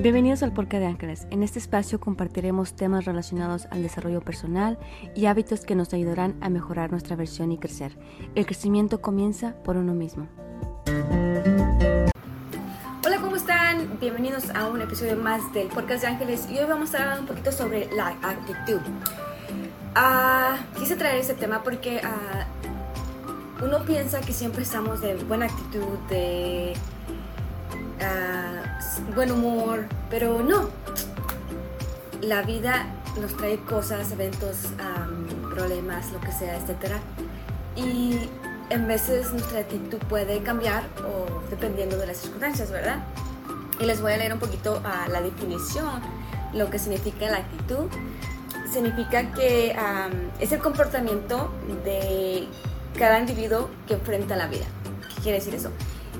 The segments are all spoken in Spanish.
Bienvenidos al Porca de Ángeles. En este espacio compartiremos temas relacionados al desarrollo personal y hábitos que nos ayudarán a mejorar nuestra versión y crecer. El crecimiento comienza por uno mismo. Hola, ¿cómo están? Bienvenidos a un episodio más del Podcast de Ángeles y hoy vamos a hablar un poquito sobre la actitud. Ah, quise traer este tema porque ah, uno piensa que siempre estamos de buena actitud, de ah, buen humor, pero no. La vida nos trae cosas, eventos, problemas, lo que sea, etc. Y en veces nuestra actitud puede cambiar o dependiendo de las circunstancias, ¿verdad? Y les voy a leer un poquito a la definición, lo que significa la actitud. Significa que es el comportamiento de cada individuo que enfrenta la vida. ¿Qué quiere decir eso?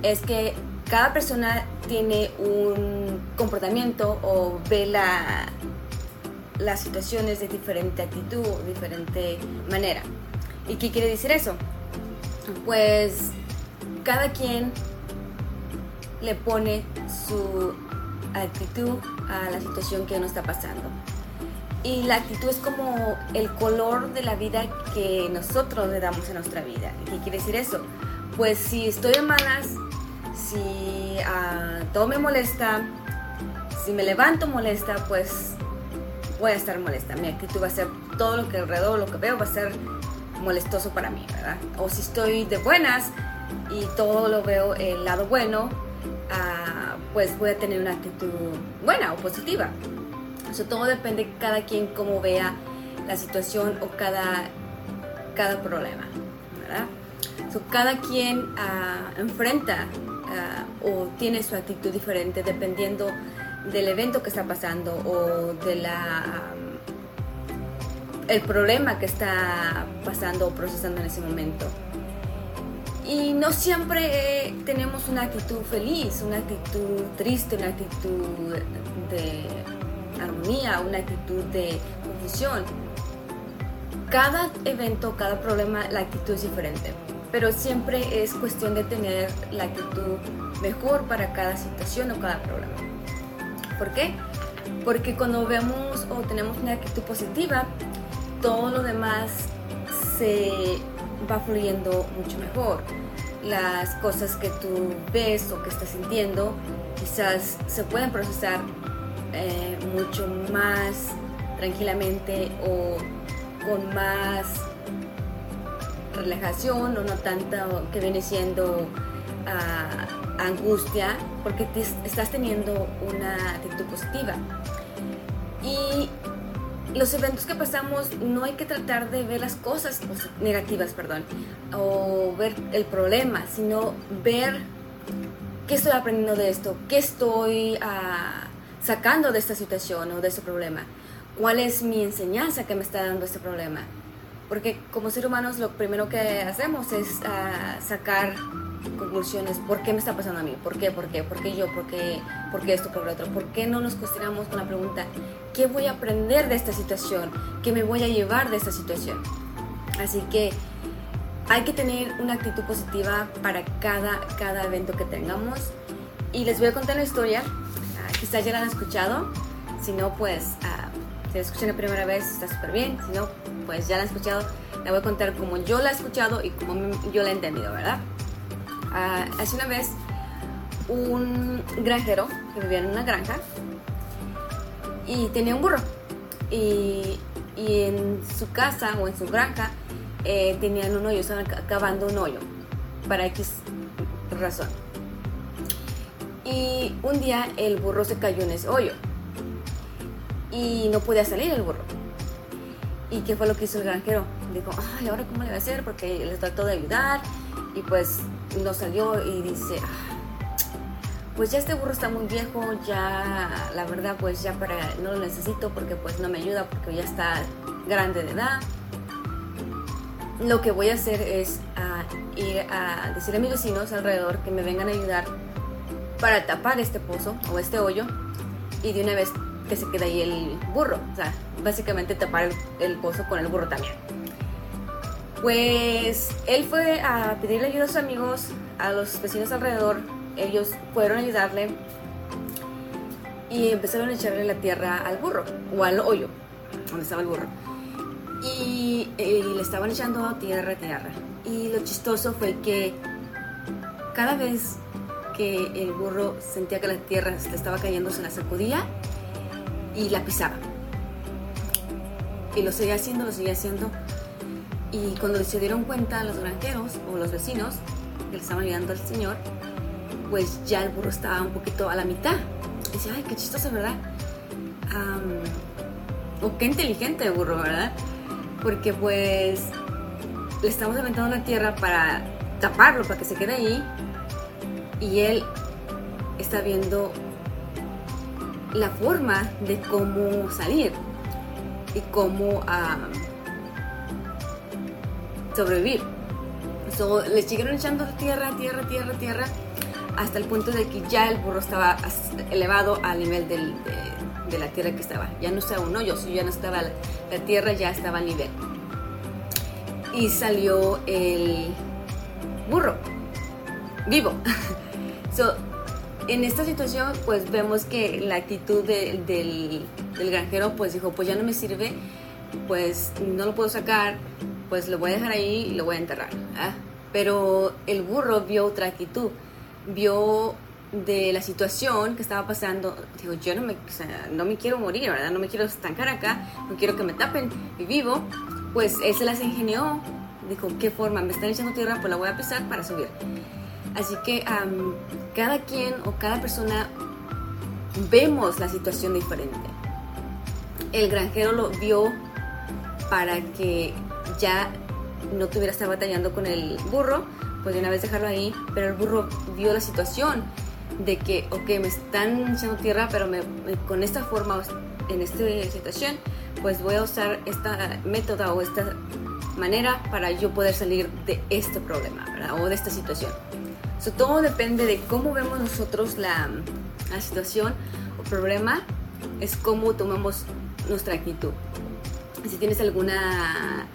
Es que cada persona tiene un comportamiento o ve la, las situaciones de diferente actitud, diferente manera. ¿Y qué quiere decir eso? Pues cada quien le pone su actitud a la situación que uno está pasando. Y la actitud es como el color de la vida que nosotros le damos a nuestra vida. ¿Qué quiere decir eso? Pues si estoy de malas, si uh, todo me molesta, si me levanto molesta, pues voy a estar molesta. Mi actitud va a ser todo lo que alrededor, lo que veo va a ser molestoso para mí, ¿verdad? O si estoy de buenas y todo lo veo el lado bueno, uh, pues voy a tener una actitud buena o positiva. Eso todo depende de cada quien cómo vea la situación o cada, cada problema, ¿verdad? cada quien ah, enfrenta ah, o tiene su actitud diferente dependiendo del evento que está pasando o de la el problema que está pasando o procesando en ese momento. Y no siempre tenemos una actitud feliz, una actitud triste, una actitud de armonía, una actitud de confusión. Cada evento, cada problema, la actitud es diferente, pero siempre es cuestión de tener la actitud mejor para cada situación o cada problema. ¿Por qué? Porque cuando vemos o tenemos una actitud positiva, todo lo demás se va fluyendo mucho mejor. Las cosas que tú ves o que estás sintiendo quizás se pueden procesar eh, mucho más tranquilamente o con más relajación o no tanto que viene siendo ah, angustia porque estás teniendo una actitud positiva. Y los eventos que pasamos no hay que tratar de ver las cosas negativas, perdón, o ver el problema, sino ver qué estoy aprendiendo de esto, qué estoy uh, sacando de esta situación o de este problema? ¿Cuál es mi enseñanza que me está dando este problema? Porque como seres humanos lo primero que hacemos es ah, sacar conclusiones. ¿Por qué me está pasando a mí? ¿Por qué? ¿Por qué? ¿Por qué yo? ¿Por qué, ¿Por qué esto? ¿Por lo otro? ¿Por qué no nos cuestionamos con la pregunta, ¿qué voy a aprender de esta situación? ¿Qué me voy a llevar de esta situación? Así que hay que tener una actitud positiva para cada, cada evento que tengamos. Y les voy a contar una historia quizás ya la han escuchado. Si no, pues uh, si la escuchan la primera vez está súper bien. Si no, pues ya la han escuchado. La voy a contar como yo la he escuchado y como yo la he entendido, ¿verdad? Uh, hace una vez un granjero que vivía en una granja y tenía un burro. Y, y en su casa o en su granja eh, tenían un hoyo, estaban cavando un hoyo para X razón. Y un día el burro se cayó en ese hoyo y no podía salir el burro. ¿Y qué fue lo que hizo el granjero? Dijo, ay, ¿ahora cómo le va a hacer? Porque le trató de ayudar y pues no salió y dice, ah, pues ya este burro está muy viejo, ya la verdad pues ya para, no lo necesito porque pues no me ayuda porque ya está grande de edad. Lo que voy a hacer es ah, ir a decirle a mis vecinos alrededor que me vengan a ayudar para tapar este pozo o este hoyo y de una vez que se quede ahí el burro. O sea, básicamente tapar el, pozo con el burro también. Pues él fue a pedirle ayuda a sus amigos, a los vecinos alrededor. Ellos fueron a ayudarle. y empezaron a echarle la tierra al burro o al hoyo donde estaba el burro. Y, y le estaban echando tierra, tierra. Y lo chistoso fue que cada vez que el burro sentía que la tierra se le estaba cayendo, se la sacudía y la pisaba. Y lo seguía haciendo, lo seguía haciendo. Y cuando se dieron cuenta los granjeros o los vecinos que le estaban ayudando al señor, pues ya el burro estaba un poquito a la mitad. Y decía, ay, qué chistoso, ¿verdad? o qué inteligente el burro, ¿verdad? Porque pues le estamos aventando la tierra para taparlo, para que se quede ahí. Y él está viendo la forma de cómo salir y cómo sobrevivir. So, le siguieron echando tierra, tierra, tierra, tierra, hasta el punto de que ya el burro estaba elevado al nivel de, la tierra que estaba. Ya no estaba un hoyo, ya no estaba la, tierra, ya estaba al nivel. Y salió el burro, vivo. so, en esta situación, pues vemos que la actitud del, del, granjero, pues dijo, pues ya no me sirve, pues no lo puedo sacar, pues lo voy a dejar ahí y lo voy a enterrar. Pero el burro vio otra actitud, vio de la situación que estaba pasando, dijo, yo no me, no me quiero morir, ¿verdad? No me quiero estancar acá, no quiero que me tapen y vivo. Pues él se las ingenió, dijo, ¿qué forma? Me están echando tierra, pues la voy a pisar para subir. Así que cada quien o cada persona vemos la situación diferente. El granjero lo vio para que ya no tuviera que estar batallando con el burro, pues de una vez dejarlo ahí, pero el burro vio la situación de que, ok, me están echando tierra, pero con esta forma, en esta situación, pues voy a usar esta método o esta manera para yo poder salir de este problema. O de esta situación. So, todo depende de cómo vemos nosotros la, la situación o problema, es cómo tomamos nuestra actitud. Si tienes alguna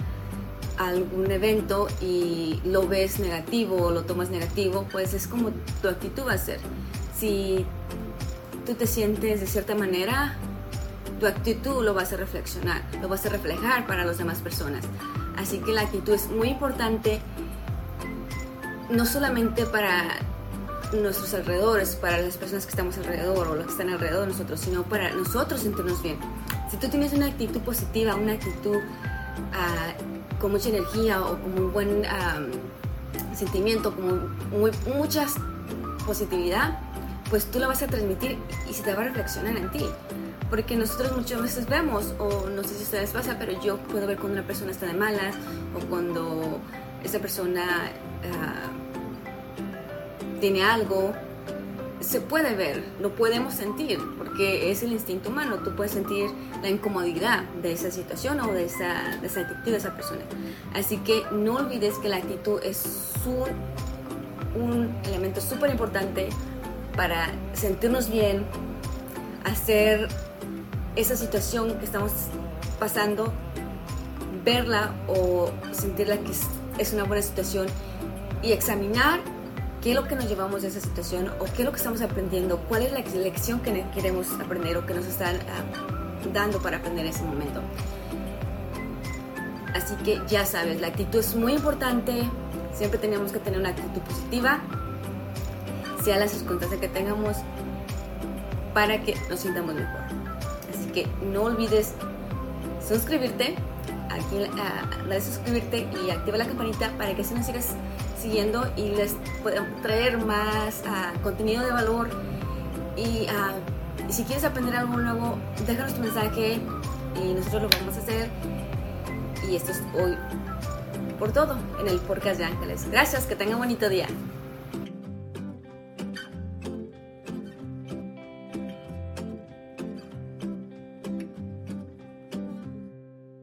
algún evento y lo ves negativo o lo tomas negativo, pues es como tu actitud va a ser. Si tú te sientes de cierta manera, tu actitud lo vas a reflexionar, lo vas a reflejar para las demás personas. Así que la actitud es muy importante, no solamente para nuestros alrededores, para las personas que estamos alrededor o los que están alrededor de nosotros, sino para nosotros sentirnos bien. Si tú tienes una actitud positiva, una actitud uh, con mucha energía o con un buen sentimiento, con muy, mucha positividad, pues tú la vas a transmitir y se te va a reflexionar en ti. Porque nosotros muchas veces vemos, o no sé si a ustedes pasa, pero yo puedo ver cuando una persona está de malas o cuando esa persona ah, tiene algo se puede ver, lo podemos sentir, porque es el instinto humano. Tú puedes sentir la incomodidad de esa situación o de esa, de esa actitud de esa persona. Así que no olvides que la actitud es un, un elemento súper importante para sentirnos bien, hacer esa situación que estamos pasando, verla o sentirla que es, una buena situación y examinar qué es lo que nos llevamos de esa situación o qué es lo que estamos aprendiendo, cuál es la lección que queremos aprender o que nos están ah, dando para aprender en ese momento. Así que ya sabes, la actitud es muy importante, siempre tenemos que tener una actitud positiva, sea la circunstancia que tengamos, para que nos sintamos mejor. Así que no olvides suscribirte, aquí uh, de suscribirte y activa la campanita para que así nos sigas siguiendo y les puedan traer más uh, contenido de valor. Y, uh, si quieres aprender algo nuevo, déjanos tu mensaje y nosotros lo vamos a hacer. Y esto es hoy por todo en el podcast de Ángeles. Gracias, que tengan un bonito día.